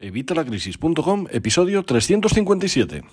Evitalacrisis.com, episodio 357.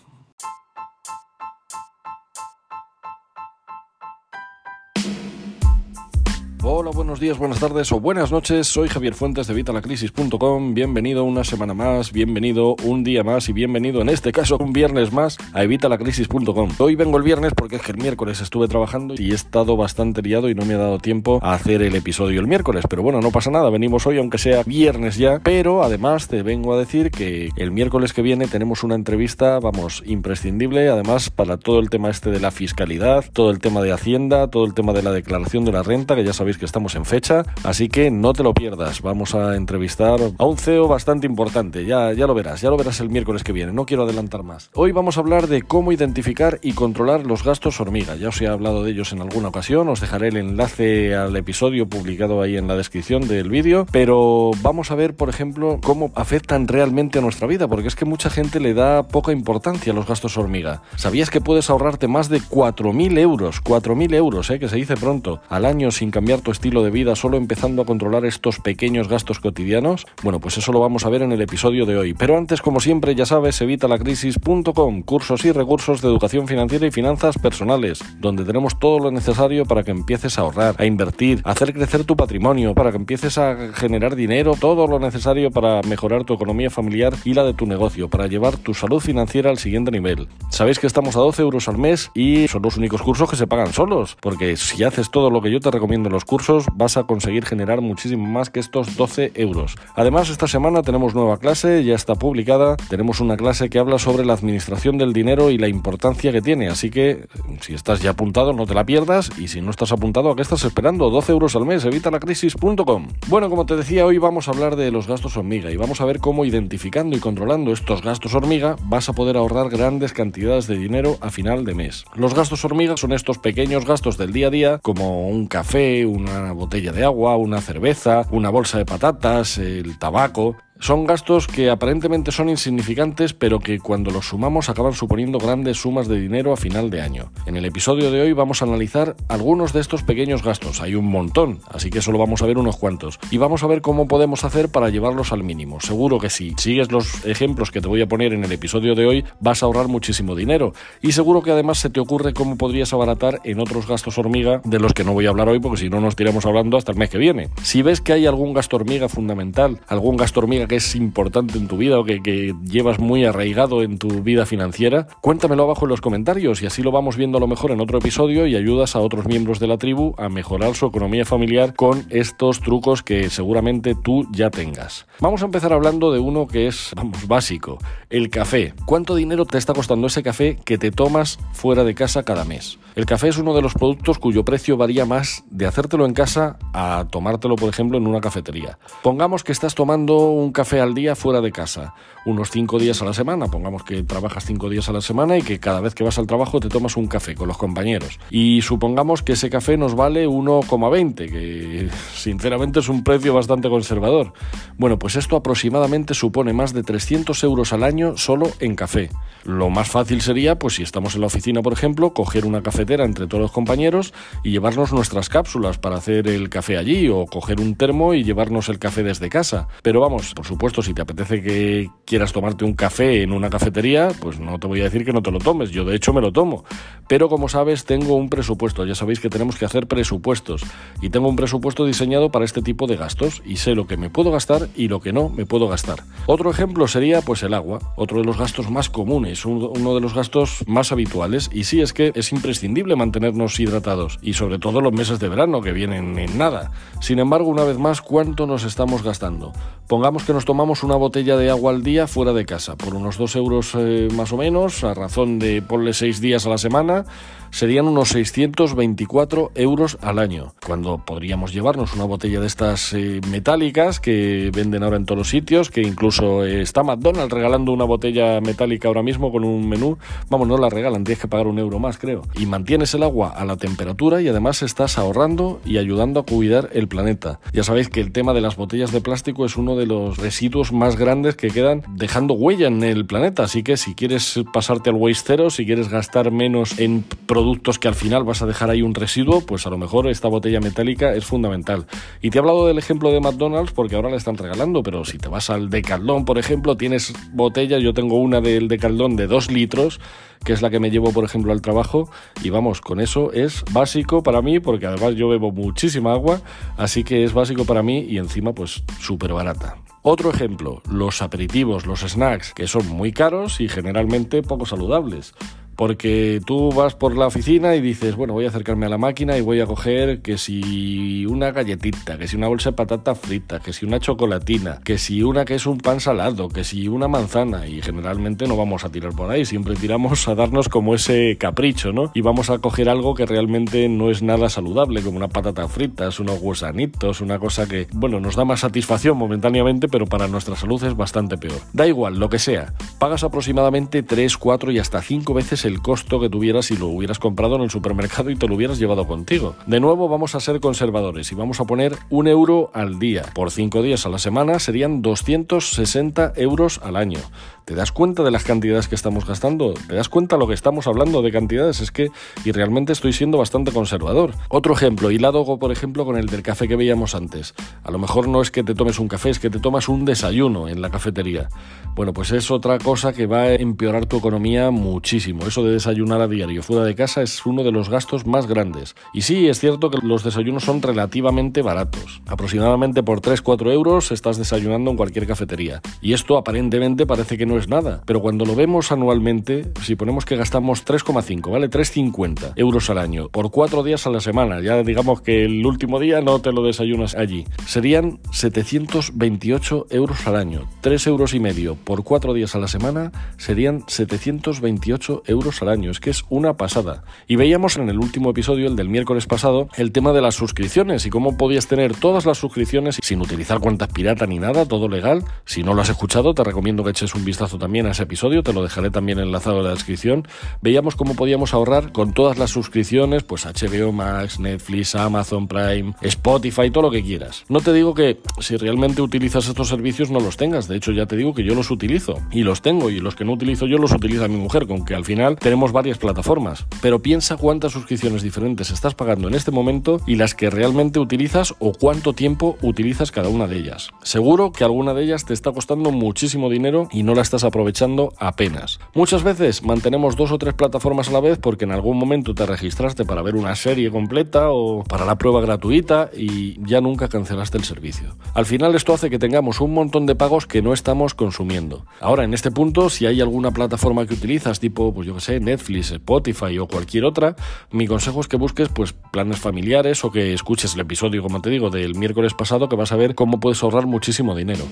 Buenos días, buenas tardes o buenas noches. Soy Javier Fuentes de Vitalacrisis.com. Bienvenido una semana más, bienvenido un día más y bienvenido en este caso un viernes más a Evitalacrisis.com. Hoy vengo el viernes porque es que el miércoles estuve trabajando y he estado bastante liado y no me ha dado tiempo a hacer el episodio el miércoles. Pero bueno, no pasa nada, venimos hoy aunque sea viernes ya. Pero además te vengo a decir que el miércoles que viene tenemos una entrevista, vamos, imprescindible. Además, para todo el tema este de la fiscalidad, todo el tema de Hacienda, todo el tema de la declaración de la renta, que ya sabéis que en fecha, así que no te lo pierdas. Vamos a entrevistar a un CEO bastante importante, ya, ya lo verás, ya lo verás el miércoles que viene, no quiero adelantar más. Hoy vamos a hablar de cómo identificar y controlar los gastos hormiga. Ya os he hablado de ellos en alguna ocasión, os dejaré el enlace al episodio publicado ahí en la descripción del vídeo, pero vamos a ver, por ejemplo, cómo afectan realmente a nuestra vida, porque es que mucha gente le da poca importancia a los gastos hormiga. ¿Sabías que puedes ahorrarte más de 4.000 euros, 4.000 euros, eh, que se dice pronto, al año sin cambiar estilo de vida solo empezando a controlar estos pequeños gastos cotidianos? Bueno, pues eso lo vamos a ver en el episodio de hoy. Pero antes, como siempre, ya sabes, evitalacrisis.com, cursos y recursos de educación financiera y finanzas personales, donde tenemos todo lo necesario para que empieces a ahorrar, a invertir, a hacer crecer tu patrimonio, para que empieces a generar dinero, todo lo necesario para mejorar tu economía familiar y la de tu negocio, para llevar tu salud financiera al siguiente nivel. Sabéis que estamos a 12 euros al mes y son los únicos cursos que se pagan solos, porque si haces todo lo que yo te recomiendo en los cursos, vas a conseguir generar muchísimo más que estos 12 euros. Además, esta semana tenemos nueva clase, ya está publicada. Tenemos una clase que habla sobre la administración del dinero y la importancia que tiene. Así que si estás ya apuntado, no te la pierdas. Y si no estás apuntado, ¿a qué estás esperando? 12 euros al mes, evitalacrisis.com. Bueno, como te decía, hoy vamos a hablar de los gastos hormiga y vamos a ver cómo identificando y controlando estos gastos hormiga vas a poder ahorrar grandes cantidades de dinero a final de mes. Los gastos hormiga son estos pequeños gastos del día a día, como un café, un una botella de agua, una cerveza, una bolsa de patatas, el tabaco, son gastos que aparentemente son insignificantes, pero que cuando los sumamos acaban suponiendo grandes sumas de dinero a final de año. En el episodio de hoy vamos a analizar algunos de estos pequeños gastos. Hay un montón, así que solo vamos a ver unos cuantos. Y vamos a ver cómo podemos hacer para llevarlos al mínimo. Seguro que si sigues los ejemplos que te voy a poner en el episodio de hoy, vas a ahorrar muchísimo dinero. Y seguro que además se te ocurre cómo podrías abaratar en otros gastos hormiga de los que no voy a hablar hoy, porque si no nos tiramos hablando hasta el mes que viene. Si ves que hay algún gasto hormiga fundamental, algún gasto hormiga que es importante en tu vida o que, que, llevas muy arraigado en tu vida financiera, cuéntamelo abajo en los comentarios y así lo vamos viendo a lo mejor en otro episodio y ayudas a otros miembros de la tribu a mejorar su economía familiar con estos trucos que seguramente tú ya tengas. Vamos a empezar hablando de uno que es, vamos, básico, el café. ¿Cuánto dinero te está costando ese café que te tomas fuera de casa cada mes? El café es uno de los productos cuyo precio varía más de hacértelo en casa a tomártelo, por ejemplo, en una cafetería. Pongamos que estás tomando un café al día fuera de casa, unos 5 días a la semana, pongamos que trabajas 5 días a la semana y que cada vez que vas al trabajo te tomas un café con los compañeros. Y supongamos que ese café nos vale 1,20, que sinceramente es un precio bastante conservador. Bueno, pues esto aproximadamente supone más de 300 euros al año solo en café. Lo más fácil sería, pues si estamos en la oficina, por ejemplo, coger una cafetera entre todos los compañeros y llevarnos nuestras cápsulas para hacer el café allí o coger un termo y llevarnos el café desde casa. Pero vamos, por supuesto, si te apetece que quieras tomarte un café en una cafetería, pues no te voy a decir que no te lo tomes. Yo de hecho me lo tomo. Pero como sabes, tengo un presupuesto. Ya sabéis que tenemos que hacer presupuestos. Y tengo un presupuesto diseñado para este tipo de gastos. Y sé lo que me puedo gastar y lo que no me puedo gastar. Otro ejemplo sería pues el agua. Otro de los gastos más comunes uno de los gastos más habituales y sí es que es imprescindible mantenernos hidratados y sobre todo los meses de verano que vienen en nada. Sin embargo, una vez más, ¿cuánto nos estamos gastando? Pongamos que nos tomamos una botella de agua al día fuera de casa, por unos 2 euros eh, más o menos, a razón de ponle 6 días a la semana, serían unos 624 euros al año, cuando podríamos llevarnos una botella de estas eh, metálicas que venden ahora en todos los sitios, que incluso eh, está McDonald's regalando una botella metálica ahora mismo con un menú, vamos, no la regalan, tienes que pagar un euro más creo, y mantienes el agua a la temperatura y además estás ahorrando y ayudando a cuidar el planeta. Ya sabéis que el tema de las botellas de plástico es uno de los residuos más grandes que quedan dejando huella en el planeta. Así que si quieres pasarte al waste cero, si quieres gastar menos en productos que al final vas a dejar ahí un residuo, pues a lo mejor esta botella metálica es fundamental. Y te he hablado del ejemplo de McDonald's porque ahora le están regalando, pero si te vas al Decathlon, por ejemplo, tienes botellas, yo tengo una del Decathlon de 2 litros, que es la que me llevo, por ejemplo, al trabajo, y vamos, con eso es básico para mí, porque además yo bebo muchísima agua, así que es básico para mí y encima pues súper barata. Otro ejemplo, los aperitivos, los snacks, que son muy caros y generalmente poco saludables. Porque tú vas por la oficina y dices, bueno, voy a acercarme a la máquina y voy a coger que si una galletita, que si una bolsa de patata frita, que si una chocolatina, que si una que es un pan salado, que si una manzana. Y generalmente no vamos a tirar por ahí, siempre tiramos a darnos como ese capricho, ¿no? Y vamos a coger algo que realmente no es nada saludable, como una patata fritas, unos gusanitos, una cosa que, bueno, nos da más satisfacción momentáneamente, pero para nuestra salud es bastante peor. Da igual, lo que sea. Pagas aproximadamente 3, 4 y hasta 5 veces el costo que tuvieras si lo hubieras comprado en el supermercado y te lo hubieras llevado contigo. De nuevo vamos a ser conservadores y vamos a poner un euro al día. Por cinco días a la semana serían 260 euros al año. ¿Te das cuenta de las cantidades que estamos gastando? ¿Te das cuenta lo que estamos hablando de cantidades? Es que, y realmente estoy siendo bastante conservador. Otro ejemplo, hilado por ejemplo con el del café que veíamos antes. A lo mejor no es que te tomes un café, es que te tomas un desayuno en la cafetería. Bueno, pues es otra cosa que va a empeorar tu economía muchísimo. De desayunar a diario fuera de casa es uno de los gastos más grandes. Y sí, es cierto que los desayunos son relativamente baratos. Aproximadamente por 3-4 euros estás desayunando en cualquier cafetería. Y esto aparentemente parece que no es nada, pero cuando lo vemos anualmente, si ponemos que gastamos 3,5, ¿vale? 3,50 euros al año por cuatro días a la semana, ya digamos que el último día no te lo desayunas allí, serían 728 euros al año. 3 euros y medio por cuatro días a la semana serían 728 euros al año. Es que es una pasada. Y veíamos en el último episodio, el del miércoles pasado, el tema de las suscripciones y cómo podías tener todas las suscripciones sin utilizar cuentas pirata ni nada, todo legal. Si no lo has escuchado, te recomiendo que eches un vistazo también a ese episodio, te lo dejaré también enlazado en la descripción. Veíamos cómo podíamos ahorrar con todas las suscripciones, pues HBO Max, Netflix, Amazon Prime, Spotify, todo lo que quieras. No te digo que si realmente utilizas estos servicios no los tengas, de hecho ya te digo que yo los utilizo y los tengo y los que no utilizo yo los utiliza mi mujer, con que al final tenemos varias plataformas. Pero piensa cuántas suscripciones diferentes estás pagando en este momento y las que realmente utilizas o cuánto tiempo utilizas cada una de ellas. Seguro que alguna de ellas te está costando muchísimo dinero y no la estás aprovechando apenas. Muchas veces mantenemos dos o tres plataformas a la vez porque en algún momento te registraste para ver una serie completa o para la prueba gratuita y ya nunca cancelaste el servicio. Al final esto hace que tengamos un montón de pagos que no estamos consumiendo. Ahora, en este punto, si hay alguna plataforma que utilizas, tipo, pues yo que sé, Netflix, Spotify o cualquier otra, mi consejo es que busques pues planes familiares o que escuches el episodio, como te digo, del miércoles pasado que vas a ver cómo puedes ahorrar muchísimo dinero.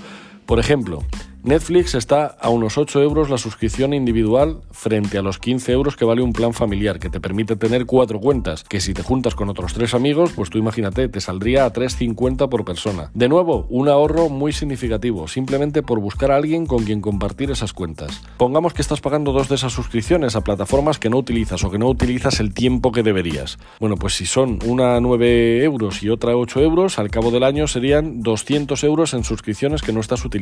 Por ejemplo, Netflix está a unos 8 euros la suscripción individual frente a los 15 euros que vale un plan familiar, que te permite tener cuatro cuentas, que si te juntas con otros tres amigos, pues tú imagínate, te saldría a 3,50 por persona. De nuevo, un ahorro muy significativo, simplemente por buscar a alguien con quien compartir esas cuentas. Pongamos que estás pagando dos de esas suscripciones a plataformas que no utilizas o que no utilizas el tiempo que deberías. Bueno, pues si son una 9 euros y otra 8 euros, al cabo del año serían 200 euros en suscripciones que no estás utilizando.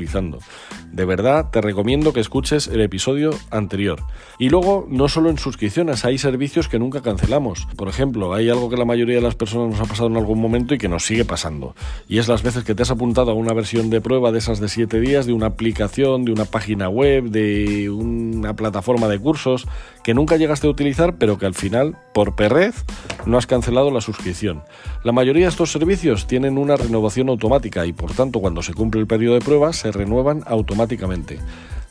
De verdad, te recomiendo que escuches el episodio anterior. Y luego, no solo en suscripciones, hay servicios que nunca cancelamos. Por ejemplo, hay algo que la mayoría de las personas nos ha pasado en algún momento y que nos sigue pasando. Y es las veces que te has apuntado a una versión de prueba de esas de 7 días, de una aplicación, de una página web, de una plataforma de cursos, que nunca llegaste a utilizar, pero que al final, por perrez, no has cancelado la suscripción. La mayoría de estos servicios tienen una renovación automática y por tanto cuando se cumple el periodo de prueba se renuevan automáticamente.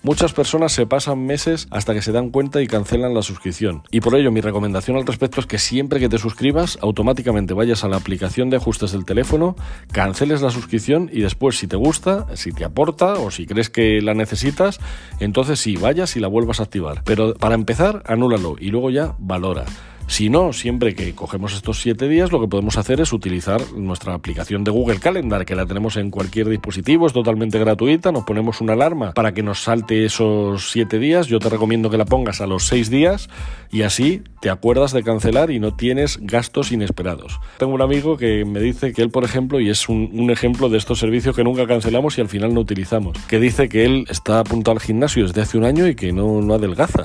Muchas personas se pasan meses hasta que se dan cuenta y cancelan la suscripción. Y por ello mi recomendación al respecto es que siempre que te suscribas, automáticamente vayas a la aplicación de ajustes del teléfono, canceles la suscripción y después si te gusta, si te aporta o si crees que la necesitas, entonces sí, vayas y la vuelvas a activar. Pero para empezar, anúlalo y luego ya valora. Si no, siempre que cogemos estos siete días, lo que podemos hacer es utilizar nuestra aplicación de Google Calendar, que la tenemos en cualquier dispositivo, es totalmente gratuita, nos ponemos una alarma para que nos salte esos siete días, yo te recomiendo que la pongas a los seis días y así te acuerdas de cancelar y no tienes gastos inesperados. Tengo un amigo que me dice que él, por ejemplo, y es un, ejemplo de estos servicios que nunca cancelamos y al final no utilizamos, que dice que él está apuntado al gimnasio desde hace un año y que no, no adelgaza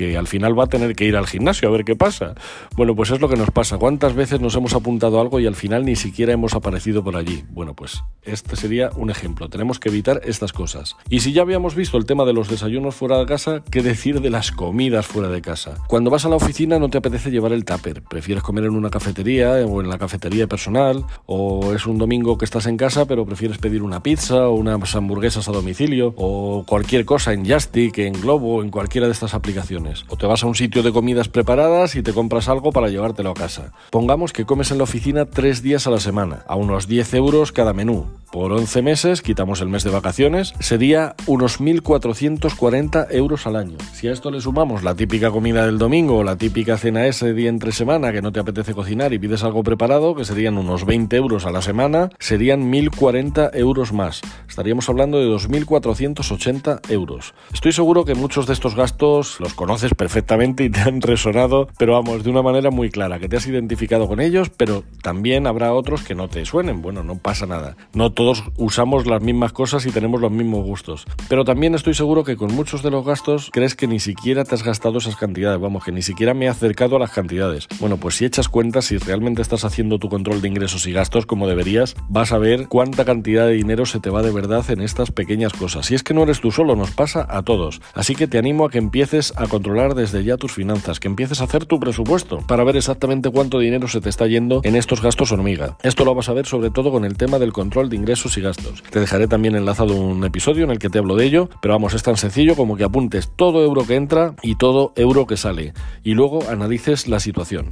que al final va a tener que ir al gimnasio a ver qué pasa. Bueno, pues es lo que nos pasa. ¿Cuántas veces nos hemos apuntado algo y al final ni siquiera hemos aparecido por allí? Bueno, pues este sería un ejemplo. Tenemos que evitar estas cosas. Y si ya habíamos visto el tema de los desayunos fuera de casa, ¿qué decir de las comidas fuera de casa? Cuando vas a la oficina no te apetece llevar el tupper, prefieres comer en una cafetería o en la cafetería personal, o es un domingo que estás en casa pero prefieres pedir una pizza o unas hamburguesas a domicilio, o cualquier cosa en Justic, en Globo, en cualquiera de estas aplicaciones. O te vas a un sitio de comidas preparadas y te compras algo para llevártelo a casa. Pongamos que comes en la oficina tres días a la semana, a unos 10 euros cada menú. Por 11 meses, quitamos el mes de vacaciones, sería unos 1.440 euros al año. Si a esto le sumamos la típica comida del domingo o la típica cena ese día entre semana que no te apetece cocinar y pides algo preparado, que serían unos 20 euros a la semana, serían 1.040 euros más. Estaríamos hablando de 2.480 euros. Estoy seguro que muchos de estos gastos los conoces perfectamente y te han resonado, pero vamos, de una manera muy clara, que te has identificado con ellos, pero también habrá otros que no te suenen. Bueno, no pasa nada. No todos usamos las mismas cosas y tenemos los mismos gustos. Pero también estoy seguro que con muchos de los gastos crees que ni siquiera te has gastado esas cantidades, vamos, que ni siquiera me he acercado a las cantidades. Bueno, pues si echas cuenta, si realmente estás haciendo tu control de ingresos y gastos como deberías, vas a ver cuánta cantidad de dinero se te va de verdad en estas pequeñas cosas. Y es que no eres tú solo, nos pasa a todos. Así que te animo a que empieces a controlar desde ya tus finanzas, que empieces a hacer tu presupuesto para ver exactamente cuánto dinero se te está yendo en estos gastos hormiga. Esto lo vas a ver sobre todo con el tema del control de ingresos y gastos. Te dejaré también enlazado un episodio en el que te hablo de ello, pero vamos, es tan sencillo como que apuntes todo euro que entra y todo euro que sale y luego analices la situación.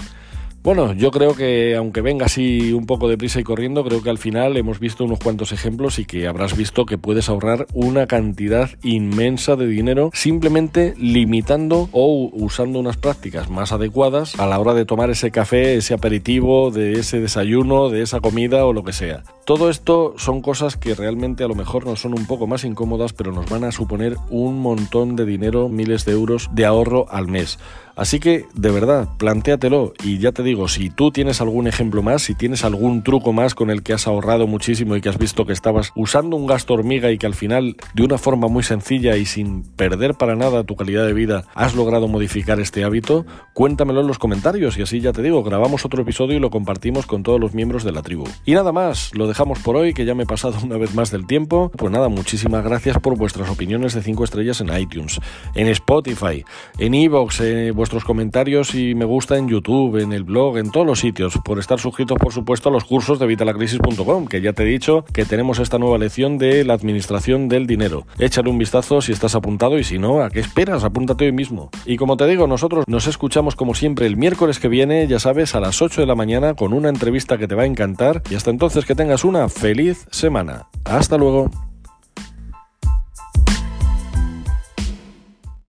Bueno, yo creo que aunque venga así un poco deprisa y corriendo, creo que al final hemos visto unos cuantos ejemplos y que habrás visto que puedes ahorrar una cantidad inmensa de dinero simplemente limitando o usando unas prácticas más adecuadas a la hora de tomar ese café, ese aperitivo, de ese desayuno, de esa comida o lo que sea. Todo esto son cosas que realmente a lo mejor nos son un poco más incómodas, pero nos van a suponer un montón de dinero, miles de euros de ahorro al mes. Así que, de verdad, plantéatelo y ya te digo, si tú tienes algún ejemplo más, si tienes algún truco más con el que has ahorrado muchísimo y que has visto que estabas usando un gasto hormiga y que al final, de una forma muy sencilla y sin perder para nada tu calidad de vida, has logrado modificar este hábito, cuéntamelo en los comentarios y así ya te digo, grabamos otro episodio y lo compartimos con todos los miembros de la tribu. Y nada más, lo dejamos por hoy, que ya me he pasado una vez más del tiempo. Pues nada, muchísimas gracias por vuestras opiniones de 5 estrellas en iTunes, en Spotify, en Evox, en vuestros comentarios y me gusta en YouTube, en el blog, en todos los sitios, por estar suscritos, por supuesto, a los cursos de vitalacrisis.com, que ya te he dicho que tenemos esta nueva lección de la administración del dinero. Échale un vistazo si estás apuntado y si no, ¿a qué esperas? Apúntate hoy mismo. Y como te digo, nosotros nos escuchamos como siempre el miércoles que viene, ya sabes, a las 8 de la mañana con una entrevista que te va a encantar y hasta entonces que tengas una feliz semana. Hasta luego.